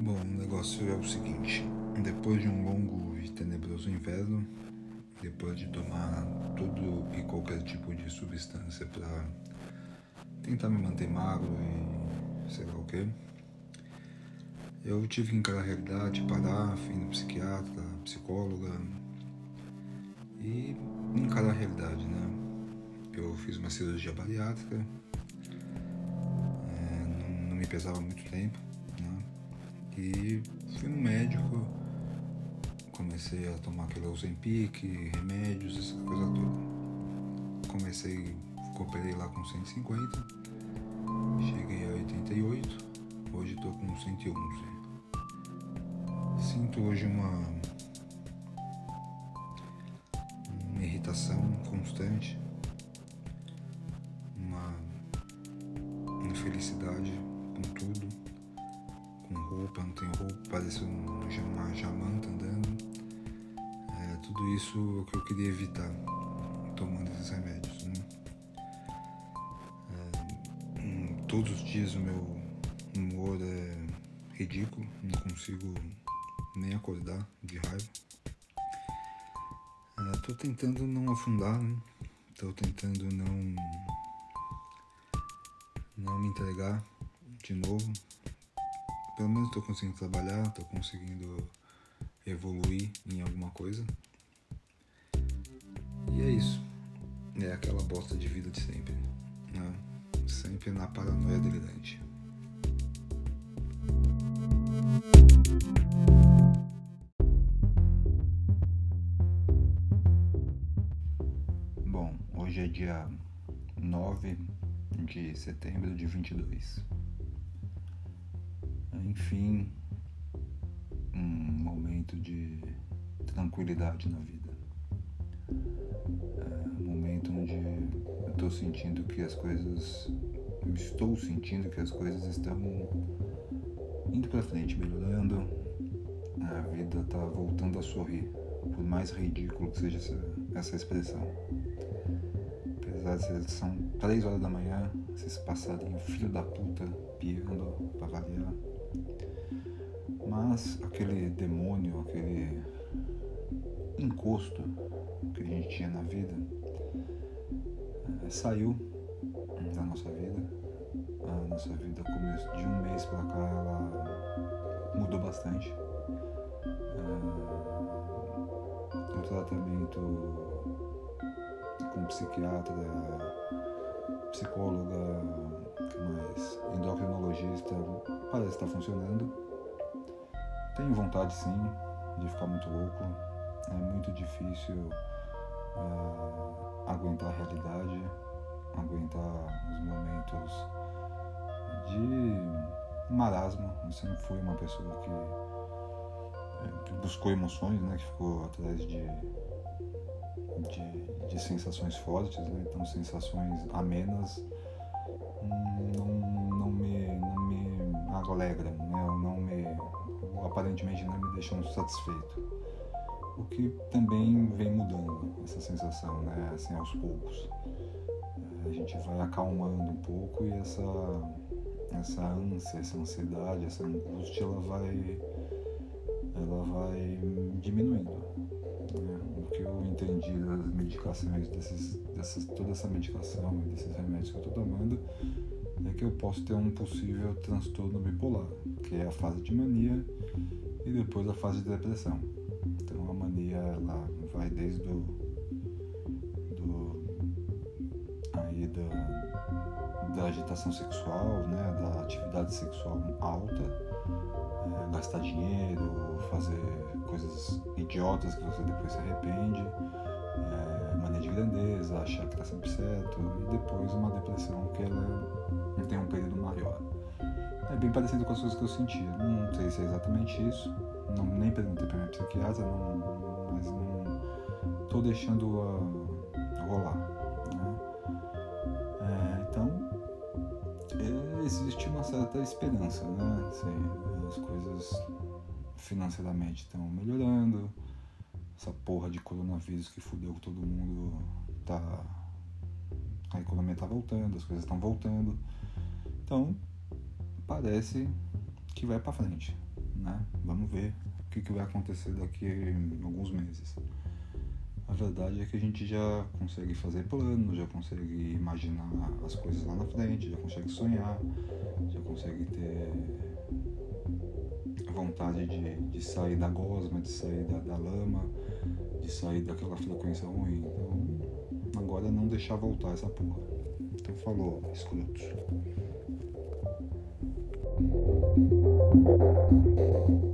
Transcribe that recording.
Bom, o negócio é o seguinte: depois de um longo e tenebroso inverno, depois de tomar todo e qualquer tipo de substância para tentar me manter magro e sei lá o que, eu tive que encarar a realidade, parar, fui no psiquiatra, psicóloga e encarar a realidade, né? Eu fiz uma cirurgia bariátrica, me pesava muito tempo, né? E fui no médico, comecei a tomar aquele Ozempic, remédios, essa coisa toda. Comecei, cooperei lá com 150, cheguei a 88, hoje estou com 111. Sinto hoje uma, uma irritação constante, uma infelicidade roupa, não tenho roupa, parece uma jamanta andando. É, tudo isso é o que eu queria evitar tomando esses remédios. Né? É, hum, todos os dias o meu humor é ridículo, não consigo nem acordar de raiva. Uh, tô tentando não afundar, né? Tô tentando não não me entregar de novo. Pelo menos estou conseguindo trabalhar, estou conseguindo evoluir em alguma coisa. E é isso. É aquela bosta de vida de sempre. Né? Sempre na paranoia delirante. Bom, hoje é dia 9 de setembro de 22. Enfim, um momento de tranquilidade na vida. É um momento onde eu estou sentindo que as coisas. Estou sentindo que as coisas estão indo para frente, melhorando. A vida está voltando a sorrir, por mais ridículo que seja essa, essa expressão. Apesar de ser, são 3 horas da manhã, esses passarinhos filho da puta piando para variar. Mas aquele demônio, aquele encosto que a gente tinha na vida é, saiu da nossa vida. A nossa vida começou de um mês para cá ela mudou bastante. É, o tratamento com psiquiatra, psicóloga, mais? Endocrinologista, parece estar funcionando. Tenho vontade sim de ficar muito louco. É muito difícil uh, aguentar a realidade, aguentar os momentos de marasmo. Eu sempre fui uma pessoa que, é, que buscou emoções, né? Que ficou atrás de, de, de sensações fortes, né? Então sensações amenas me alegram, né? Não me, aparentemente não me deixam satisfeito. O que também vem mudando essa sensação, né? Assim, aos poucos. A gente vai acalmando um pouco e essa, essa ânsia, essa ansiedade, essa angústia, ela vai, ela vai diminuindo. Né? O que eu entendi das medicações, desses, dessas, toda essa medicação e desses remédios que eu estou tomando, é que eu posso ter um possível transtorno bipolar, que é a fase de mania e depois a fase de depressão. Então a mania ela vai desde do, do aí da, da agitação sexual, né, da atividade sexual alta, é, gastar dinheiro, fazer coisas idiotas que você depois se arrepende, é, mania de grandeza, achar que está sempre certo, e depois uma depressão que ela tem um período maior. É bem parecido com as coisas que eu sentia. Não sei se é exatamente isso, não, nem perguntei para minha psiquiatra, não, mas não estou deixando a, rolar. Né? É, então, é, existe uma certa esperança, né? Assim, as coisas financeiramente estão melhorando, essa porra de coronavírus que fudeu todo mundo tá, a economia está voltando, as coisas estão voltando. Então, parece que vai para frente, né? Vamos ver o que, que vai acontecer daqui a alguns meses. A verdade é que a gente já consegue fazer planos, já consegue imaginar as coisas lá na frente, já consegue sonhar, já consegue ter vontade de, de sair da gosma, de sair da, da lama, de sair daquela frequência ruim. Então, agora é não deixar voltar essa porra. Então falou, escrotos. Thank you.